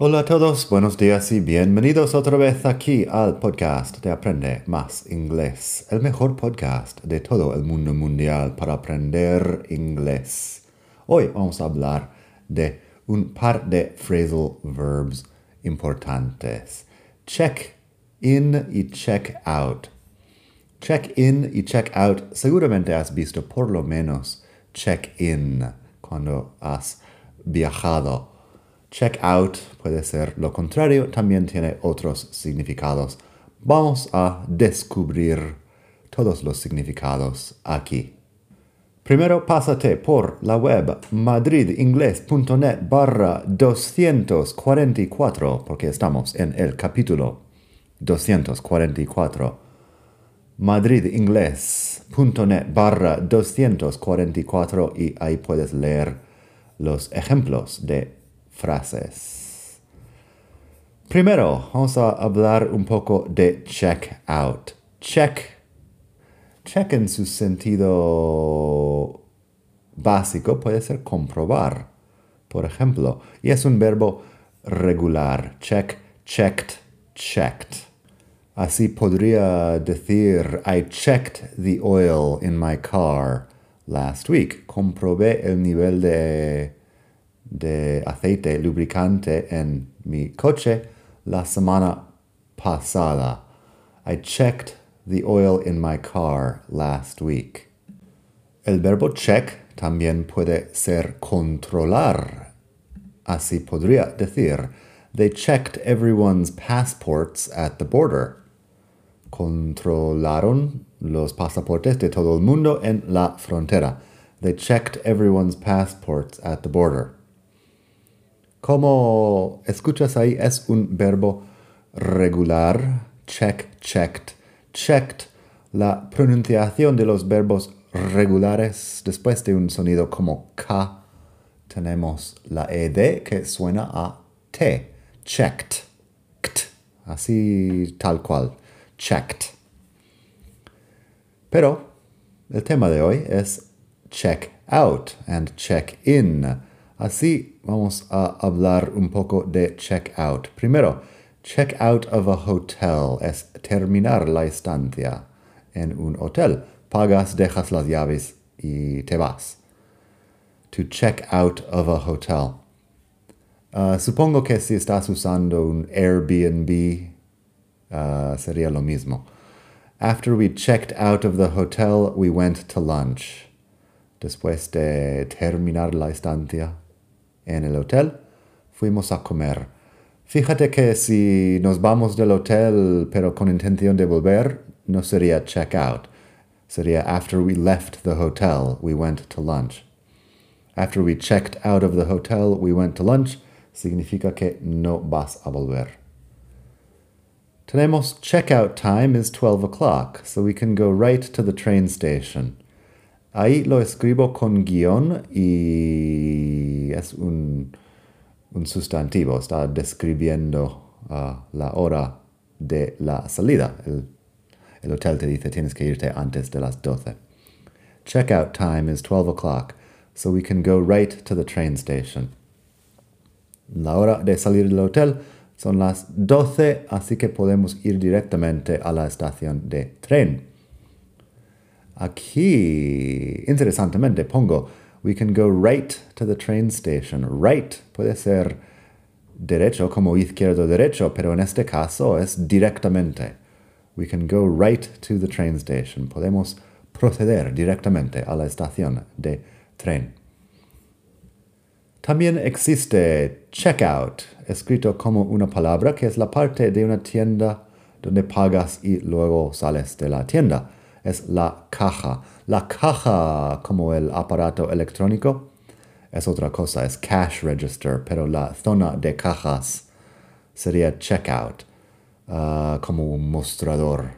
Hola a todos, buenos días y bienvenidos otra vez aquí al podcast de Aprende Más Inglés, el mejor podcast de todo el mundo mundial para aprender inglés. Hoy vamos a hablar de un par de phrasal verbs importantes. Check in y check out. Check in y check out, seguramente has visto por lo menos check in cuando has viajado Check out puede ser lo contrario, también tiene otros significados. Vamos a descubrir todos los significados aquí. Primero pásate por la web madridingles.net barra 244 porque estamos en el capítulo 244. madridingles.net barra 244 y ahí puedes leer los ejemplos de frases. Primero, vamos a hablar un poco de check out. Check. Check en su sentido básico puede ser comprobar, por ejemplo, y es un verbo regular. Check, checked, checked. Así podría decir, I checked the oil in my car last week. Comprobé el nivel de de aceite lubricante en mi coche la semana pasada. I checked the oil in my car last week. El verbo check también puede ser controlar. Así podría decir, they checked everyone's passports at the border. Controlaron los pasaportes de todo el mundo en la frontera. They checked everyone's passports at the border. Como escuchas ahí, es un verbo regular, check, checked, checked. La pronunciación de los verbos regulares después de un sonido como K, tenemos la ED que suena a T, checked, así tal cual, checked. Pero el tema de hoy es check out and check in. Así vamos a hablar un poco de check out. Primero, check out of a hotel es terminar la estancia en un hotel. Pagas, dejas las llaves y te vas. To check out of a hotel. Uh, supongo que si estás usando un Airbnb uh, sería lo mismo. After we checked out of the hotel, we went to lunch. Después de terminar la estancia, en el hotel, fuimos a comer. Fíjate que si nos vamos del hotel pero con intención de volver, no sería check out. Sería after we left the hotel, we went to lunch. After we checked out of the hotel, we went to lunch, significa que no vas a volver. Tenemos checkout time is 12 o'clock, so we can go right to the train station. Ahí lo escribo con guion y es un, sustantivo, está describiendo uh, la hora de la salida. El, el hotel te dice tienes que irte antes de las 12. Checkout time is 12 o'clock, so we can go right to the train station. La hora de salir del hotel son las 12, así que podemos ir directamente a la estación de tren. Aquí, interesantemente, pongo, we can go right to the train station. Right puede ser derecho como izquierdo derecho, pero en este caso es directamente. We can go right to the train station. Podemos proceder directamente a la estación de tren. También existe checkout, escrito como una palabra que es la parte de una tienda donde pagas y luego sales de la tienda es la caja. La caja como el aparato electrónico es otra cosa, es cash register, pero la zona de cajas sería checkout, uh, como un mostrador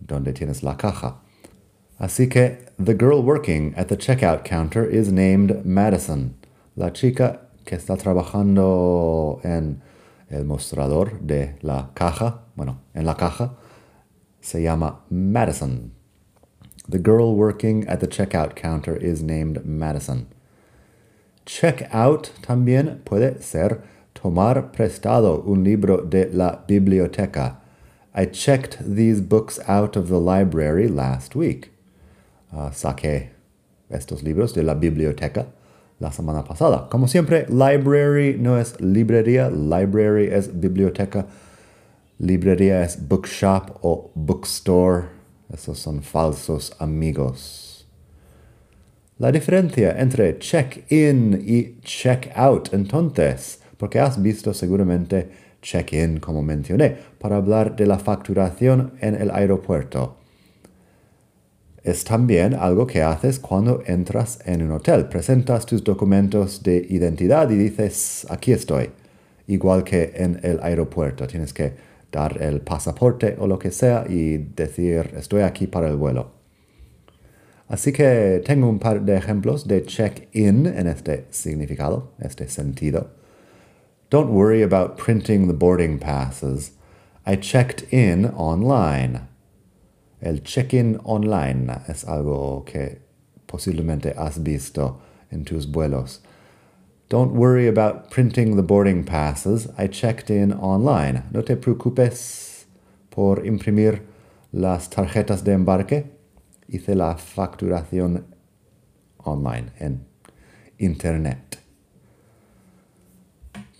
donde tienes la caja. Así que the girl working at the checkout counter is named Madison. La chica que está trabajando en el mostrador de la caja, bueno, en la caja, se llama Madison. The girl working at the checkout counter is named Madison. Check out también puede ser tomar prestado un libro de la biblioteca. I checked these books out of the library last week. Uh, saqué estos libros de la biblioteca la semana pasada. Como siempre, library no es librería, library es biblioteca, librería es bookshop o bookstore. Esos son falsos amigos. La diferencia entre check-in y check-out, entonces, porque has visto seguramente check-in, como mencioné, para hablar de la facturación en el aeropuerto. Es también algo que haces cuando entras en un hotel. Presentas tus documentos de identidad y dices, aquí estoy. Igual que en el aeropuerto. Tienes que dar el pasaporte o lo que sea y decir, estoy aquí para el vuelo. Así que tengo un par de ejemplos de check-in en este significado, este sentido. Don't worry about printing the boarding passes. I checked in online. El check-in online es algo que posiblemente has visto en tus vuelos. Don't worry about printing the boarding passes. I checked in online. No te preocupes por imprimir las tarjetas de embarque. Hice la facturación online en internet.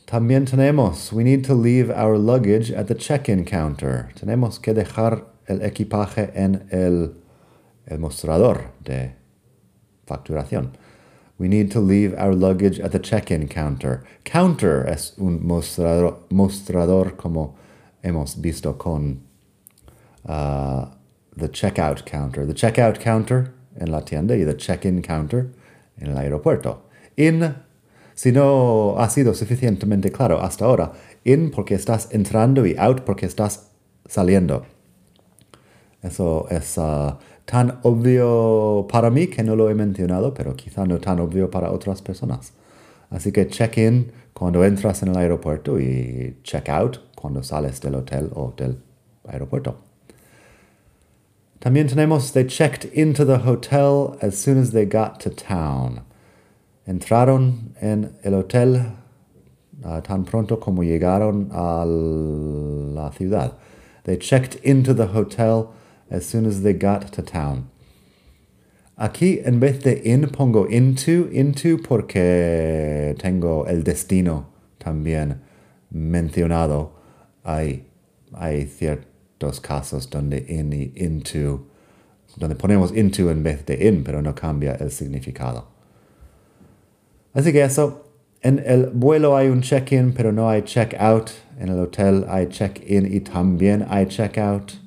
También tenemos, we need to leave our luggage at the check-in counter. Tenemos que dejar el equipaje en el, el mostrador de facturación. We need to leave our luggage at the check-in counter. Counter es un mostrador, mostrador como hemos visto con uh, the checkout counter. The checkout counter en la tienda y the check-in counter en el aeropuerto. In, si no ha sido suficientemente claro hasta ahora, in porque estás entrando y out porque estás saliendo. Eso es uh, tan obvio para mí que no lo he mencionado, pero quizá no tan obvio para otras personas. Así que check-in cuando entras en el aeropuerto y check-out cuando sales del hotel o del aeropuerto. También tenemos they checked into the hotel as soon as they got to town. Entraron en el hotel uh, tan pronto como llegaron a la ciudad. They checked into the hotel as soon as they got to town. Aquí en vez de in pongo into, into porque tengo el destino también mencionado. Hay, hay ciertos casos donde in y into, donde ponemos into en vez de in, pero no cambia el significado. Así que eso, en el vuelo hay un check-in, pero no hay check-out. En el hotel hay check-in y también hay check-out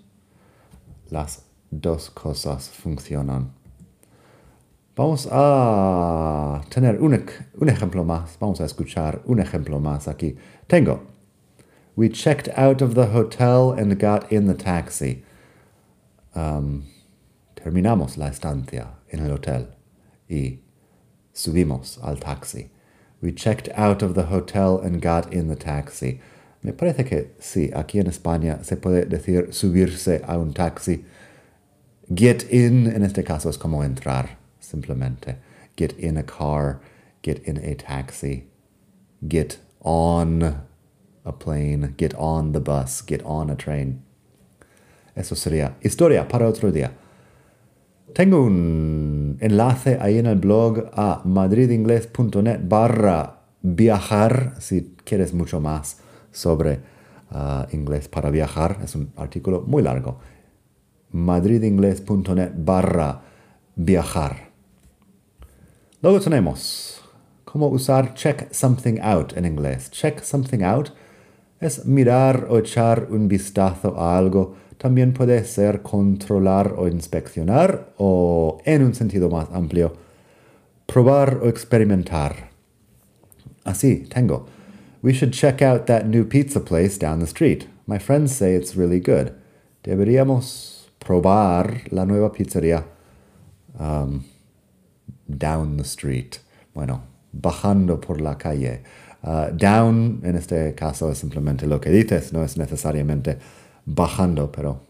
las dos cosas funcionan. Vamos a tener un, un, ejemplo más. Vamos a escuchar un ejemplo más aquí. Tengo. We checked out of the hotel and got in the taxi. Um, terminamos la estancia en el hotel y subimos al taxi. We checked out of the hotel and got in the taxi. Me parece que sí, aquí en España se puede decir subirse a un taxi. Get in, en este caso es como entrar, simplemente. Get in a car, get in a taxi, get on a plane, get on the bus, get on a train. Eso sería historia para otro día. Tengo un enlace ahí en el blog a madridingles.net barra viajar si quieres mucho más sobre uh, inglés para viajar. Es un artículo muy largo. madridingles.net barra viajar. Luego tenemos cómo usar check something out en inglés. Check something out es mirar o echar un vistazo a algo. También puede ser controlar o inspeccionar o, en un sentido más amplio, probar o experimentar. Así, tengo. We should check out that new pizza place down the street. My friends say it's really good. Deberíamos probar la nueva pizzería Um, down the street. Bueno, bajando por la calle. Uh, down en este caso es simplemente lo que dices, no es necesariamente bajando, pero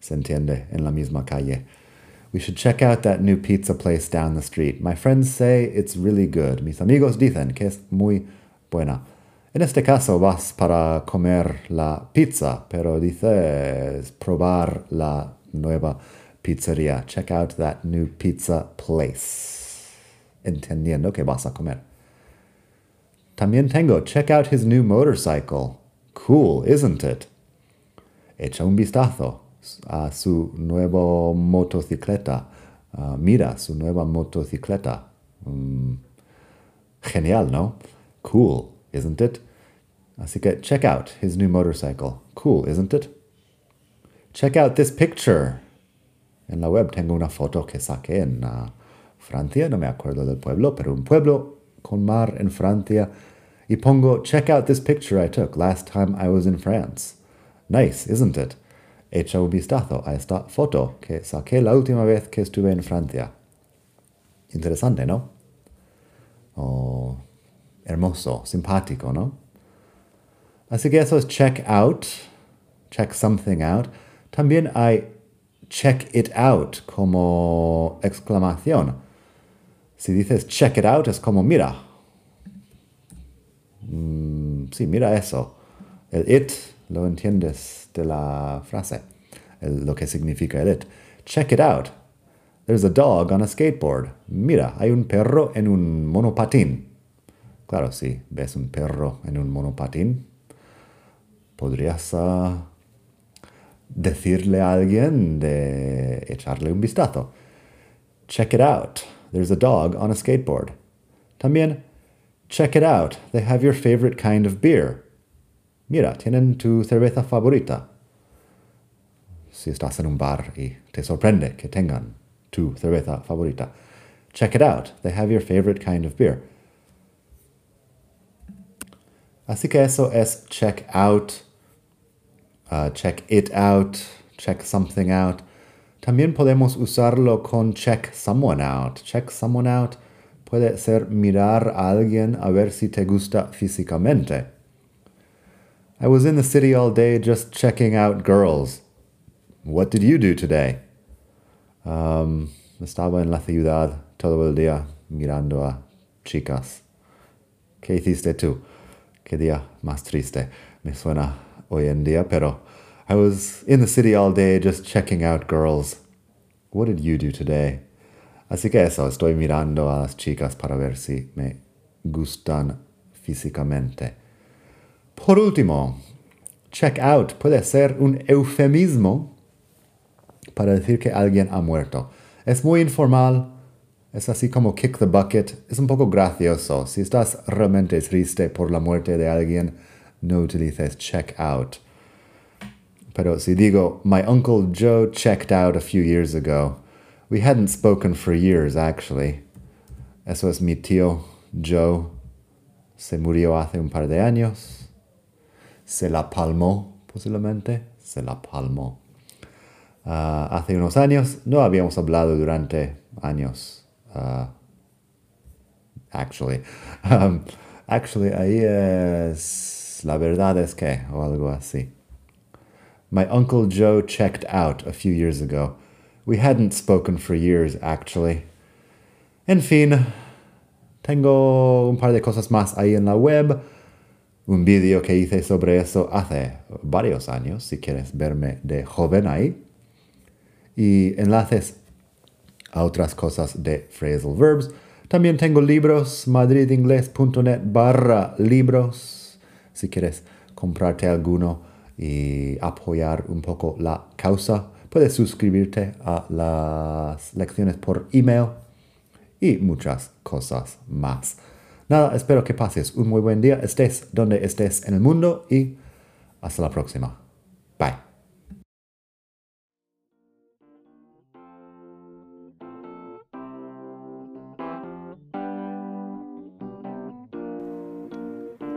se entiende en la misma calle. We should check out that new pizza place down the street. My friends say it's really good. Mis amigos dicen que es muy buena. En este caso vas para comer la pizza, pero dices probar la nueva pizzería. Check out that new pizza place. Entendiendo que vas a comer. También tengo, check out his new motorcycle. Cool, isn't it? Echa un vistazo a su nueva motocicleta. Uh, mira su nueva motocicleta. Um, genial, ¿no? Cool, isn't it? Así que check out his new motorcycle. Cool, isn't it? Check out this picture. En la web tengo una foto que saqué en uh, Francia, no me acuerdo del pueblo, pero un pueblo con mar en Francia. Y pongo, check out this picture I took last time I was in France. Nice, isn't it? Echa un vistazo a esta foto que saqué la última vez que estuve en Francia. Interesante, ¿no? Oh, hermoso, simpático, ¿no? Así que eso es check out, check something out. También hay check it out como exclamación. Si dices check it out es como mira. Mm, sí, mira eso. El it lo entiendes de la frase, lo que significa el it. Check it out. There's a dog on a skateboard. Mira, hay un perro en un monopatín. Claro, si ves un perro en un monopatín, podrías uh, decirle a alguien de echarle un vistazo. Check it out. There's a dog on a skateboard. También, check it out. They have your favorite kind of beer. Mira, tienen tu cerveza favorita. Si estás en un bar y te sorprende que tengan tu cerveza favorita. Check it out. They have your favorite kind of beer. Así que eso es check out, uh, check it out, check something out. También podemos usarlo con check someone out. Check someone out puede ser mirar a alguien a ver si te gusta físicamente. I was in the city all day just checking out girls. What did you do today? Um, estaba en la ciudad todo el día mirando a chicas. ¿Qué hiciste tú? Qué día más triste me suena hoy en día, pero I was in the city all day just checking out girls. What did you do today? Así que eso, estoy mirando a las chicas para ver si me gustan físicamente. Por último, check out puede ser un eufemismo para decir que alguien ha muerto. Es muy informal, es así como kick the bucket, es un poco gracioso. Si estás realmente triste por la muerte de alguien, no utilices check out. Pero si digo, my uncle Joe checked out a few years ago, we hadn't spoken for years actually. Eso es mi tío Joe. Se murió hace un par de años. Se la palmó, posiblemente. Se la palmó. Uh, hace unos años no habíamos hablado durante años. Uh, actually. Um, actually, ahí es. La verdad es que, o algo así. My Uncle Joe checked out a few years ago. We hadn't spoken for years, actually. En fin, tengo un par de cosas más ahí en la web. Un vídeo que hice sobre eso hace varios años, si quieres verme de joven ahí. Y enlaces a otras cosas de phrasal verbs. También tengo libros, madridingles.net barra libros, si quieres comprarte alguno y apoyar un poco la causa. Puedes suscribirte a las lecciones por email y muchas cosas más. Nada, espero que pases un muy buen día, estés donde estés en el mundo y hasta la próxima.